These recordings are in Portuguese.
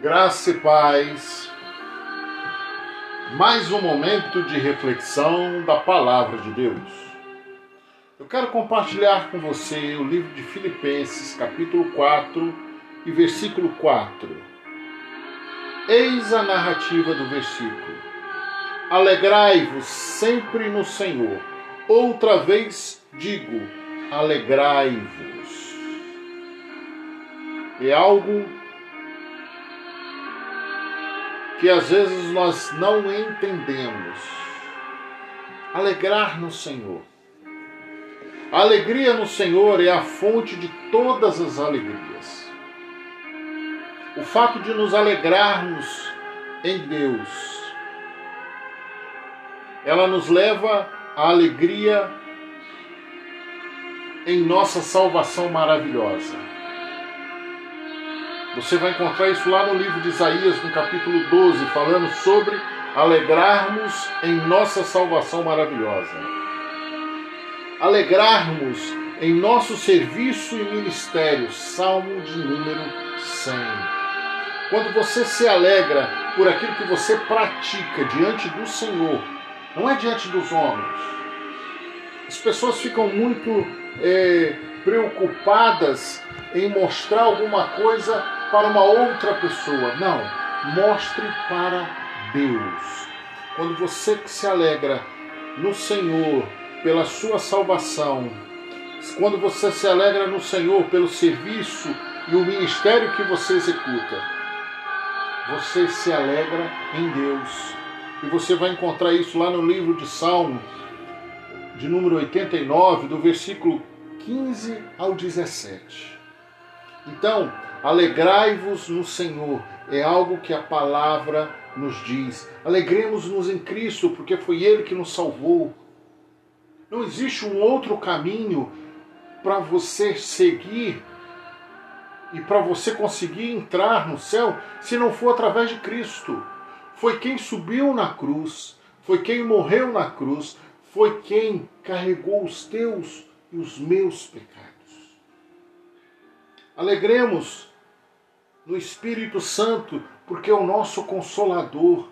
Graça e paz. Mais um momento de reflexão da palavra de Deus. Eu quero compartilhar com você o livro de Filipenses, capítulo 4 e versículo 4. Eis a narrativa do versículo. Alegrai-vos sempre no Senhor. Outra vez digo, alegrai-vos. É algo que às vezes nós não entendemos. Alegrar no Senhor. A alegria no Senhor é a fonte de todas as alegrias. O fato de nos alegrarmos em Deus, ela nos leva à alegria em nossa salvação maravilhosa. Você vai encontrar isso lá no livro de Isaías, no capítulo 12, falando sobre alegrarmos em nossa salvação maravilhosa. Alegrarmos em nosso serviço e ministério, Salmo de número 100. Quando você se alegra por aquilo que você pratica diante do Senhor, não é diante dos homens. As pessoas ficam muito é, preocupadas em mostrar alguma coisa para uma outra pessoa. Não. Mostre para Deus. Quando você se alegra no Senhor pela sua salvação, quando você se alegra no Senhor pelo serviço e o ministério que você executa, você se alegra em Deus. E você vai encontrar isso lá no livro de Salmo, de número 89, do versículo 15 ao 17. Então, Alegrai-vos no Senhor, é algo que a palavra nos diz. Alegremos-nos em Cristo, porque foi Ele que nos salvou. Não existe um outro caminho para você seguir e para você conseguir entrar no céu se não for através de Cristo. Foi quem subiu na cruz, foi quem morreu na cruz, foi quem carregou os teus e os meus pecados. Alegremos no Espírito Santo, porque é o nosso consolador.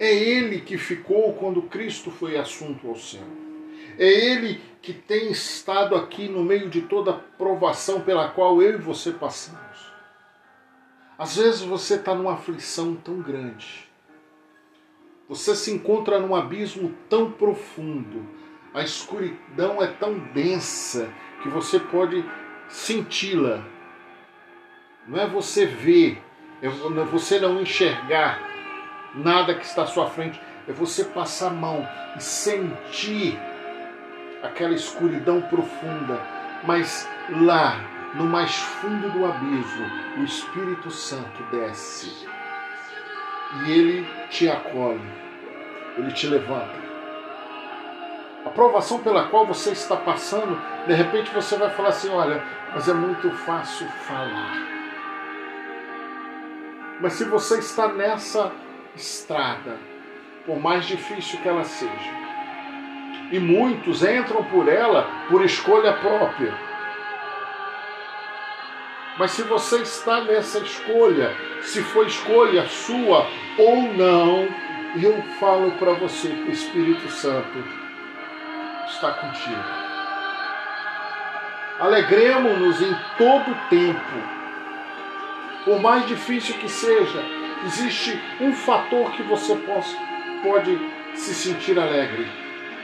É Ele que ficou quando Cristo foi assunto ao céu. É Ele que tem estado aqui no meio de toda a provação pela qual eu e você passamos. Às vezes você está numa aflição tão grande. Você se encontra num abismo tão profundo. A escuridão é tão densa que você pode senti-la não é você ver, é você não enxergar nada que está à sua frente, é você passar a mão e sentir aquela escuridão profunda, mas lá, no mais fundo do abismo, o Espírito Santo desce e ele te acolhe, ele te levanta. A provação pela qual você está passando, de repente você vai falar assim: olha, mas é muito fácil falar. Mas se você está nessa estrada, por mais difícil que ela seja, e muitos entram por ela por escolha própria. Mas se você está nessa escolha, se foi escolha sua ou não, eu falo para você que o Espírito Santo está contigo. Alegremos-nos em todo tempo por mais difícil que seja, existe um fator que você possa, pode se sentir alegre: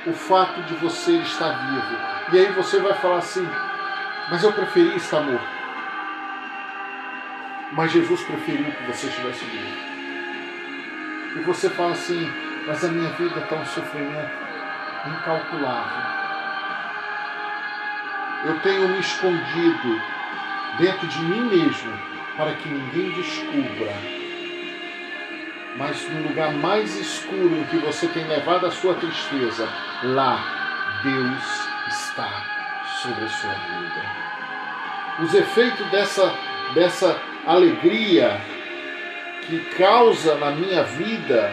o fato de você estar vivo. E aí você vai falar assim: mas eu preferi estar morto. Mas Jesus preferiu que você estivesse vivo. E você fala assim: mas a minha vida está um sofrimento incalculável. Eu tenho me escondido dentro de mim mesmo para que ninguém descubra. Mas no lugar mais escuro em que você tem levado a sua tristeza, lá Deus está sobre a sua vida. Os efeitos dessa, dessa alegria que causa na minha vida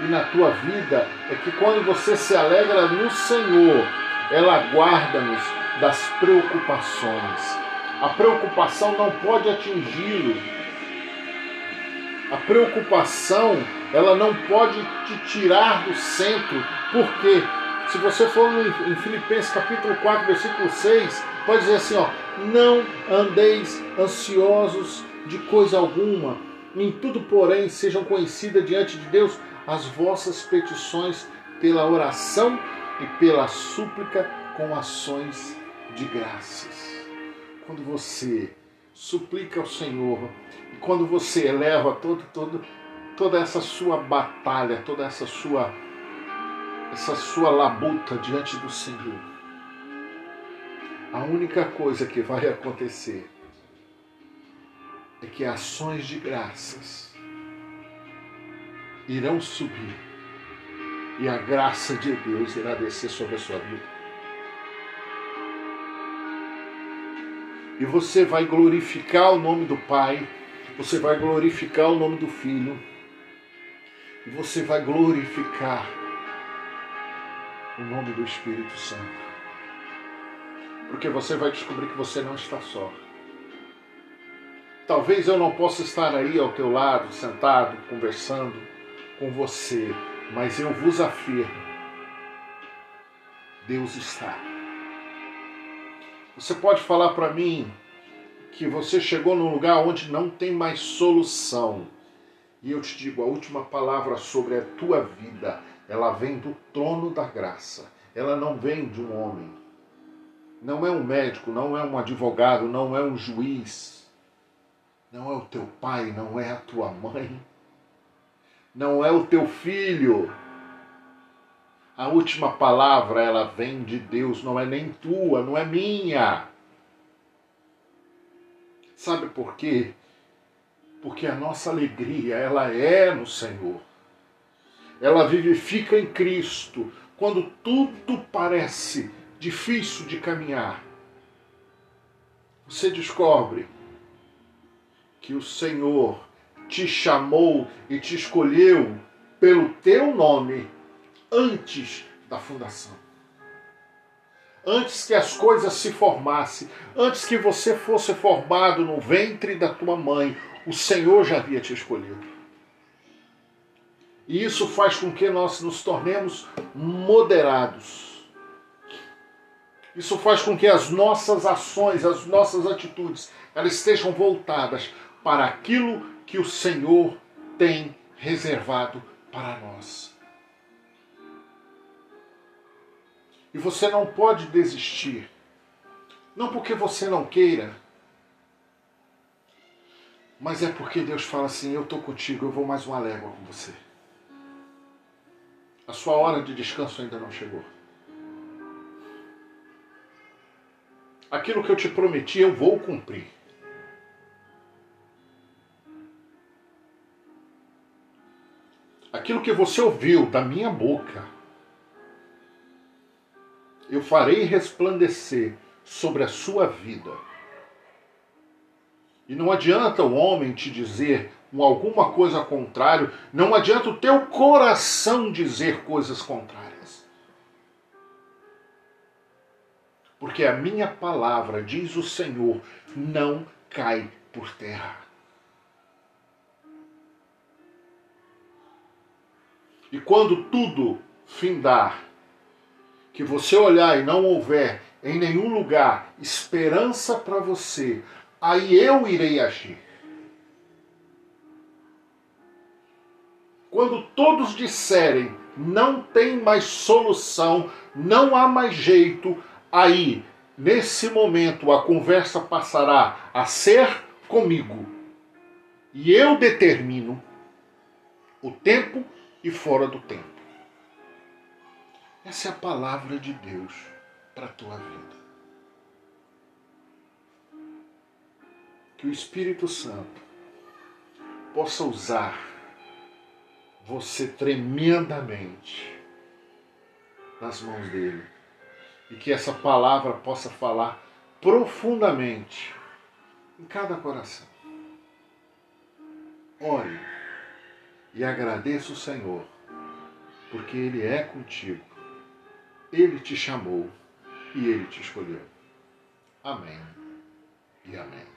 e na tua vida é que quando você se alegra no Senhor, ela guarda-nos das preocupações a preocupação não pode atingi-lo, A preocupação, ela não pode te tirar do centro. Por quê? Se você for em Filipenses capítulo 4, versículo 6, pode dizer assim, ó: "Não andeis ansiosos de coisa alguma, em tudo, porém, sejam conhecidas diante de Deus as vossas petições pela oração e pela súplica com ações de graças." Quando você suplica ao Senhor e quando você eleva todo, todo, toda essa sua batalha, toda essa sua essa sua labuta diante do Senhor, a única coisa que vai acontecer é que ações de graças irão subir e a graça de Deus irá descer sobre a sua vida. E você vai glorificar o nome do Pai, você vai glorificar o nome do Filho, e você vai glorificar o nome do Espírito Santo. Porque você vai descobrir que você não está só. Talvez eu não possa estar aí ao teu lado, sentado, conversando com você, mas eu vos afirmo: Deus está. Você pode falar para mim que você chegou num lugar onde não tem mais solução. E eu te digo, a última palavra sobre a tua vida ela vem do trono da graça. Ela não vem de um homem. Não é um médico, não é um advogado, não é um juiz. Não é o teu pai, não é a tua mãe. Não é o teu filho. A última palavra, ela vem de Deus, não é nem tua, não é minha. Sabe por quê? Porque a nossa alegria, ela é no Senhor ela vivifica em Cristo quando tudo parece difícil de caminhar. Você descobre que o Senhor te chamou e te escolheu pelo teu nome antes da fundação. Antes que as coisas se formassem, antes que você fosse formado no ventre da tua mãe, o Senhor já havia te escolhido. E isso faz com que nós nos tornemos moderados. Isso faz com que as nossas ações, as nossas atitudes, elas estejam voltadas para aquilo que o Senhor tem reservado para nós. E você não pode desistir. Não porque você não queira, mas é porque Deus fala assim: Eu estou contigo, eu vou mais uma légua com você. A sua hora de descanso ainda não chegou. Aquilo que eu te prometi, eu vou cumprir. Aquilo que você ouviu da minha boca, eu farei resplandecer sobre a sua vida. E não adianta o homem te dizer alguma coisa contrário, não adianta o teu coração dizer coisas contrárias. Porque a minha palavra, diz o Senhor, não cai por terra. E quando tudo findar, que você olhar e não houver em nenhum lugar esperança para você, aí eu irei agir. Quando todos disserem não tem mais solução, não há mais jeito, aí, nesse momento, a conversa passará a ser comigo. E eu determino o tempo e fora do tempo. Essa é a palavra de Deus para a tua vida. Que o Espírito Santo possa usar você tremendamente nas mãos dele. E que essa palavra possa falar profundamente em cada coração. Ore e agradeça o Senhor, porque Ele é contigo. Ele te chamou e Ele te escolheu. Amém e amém.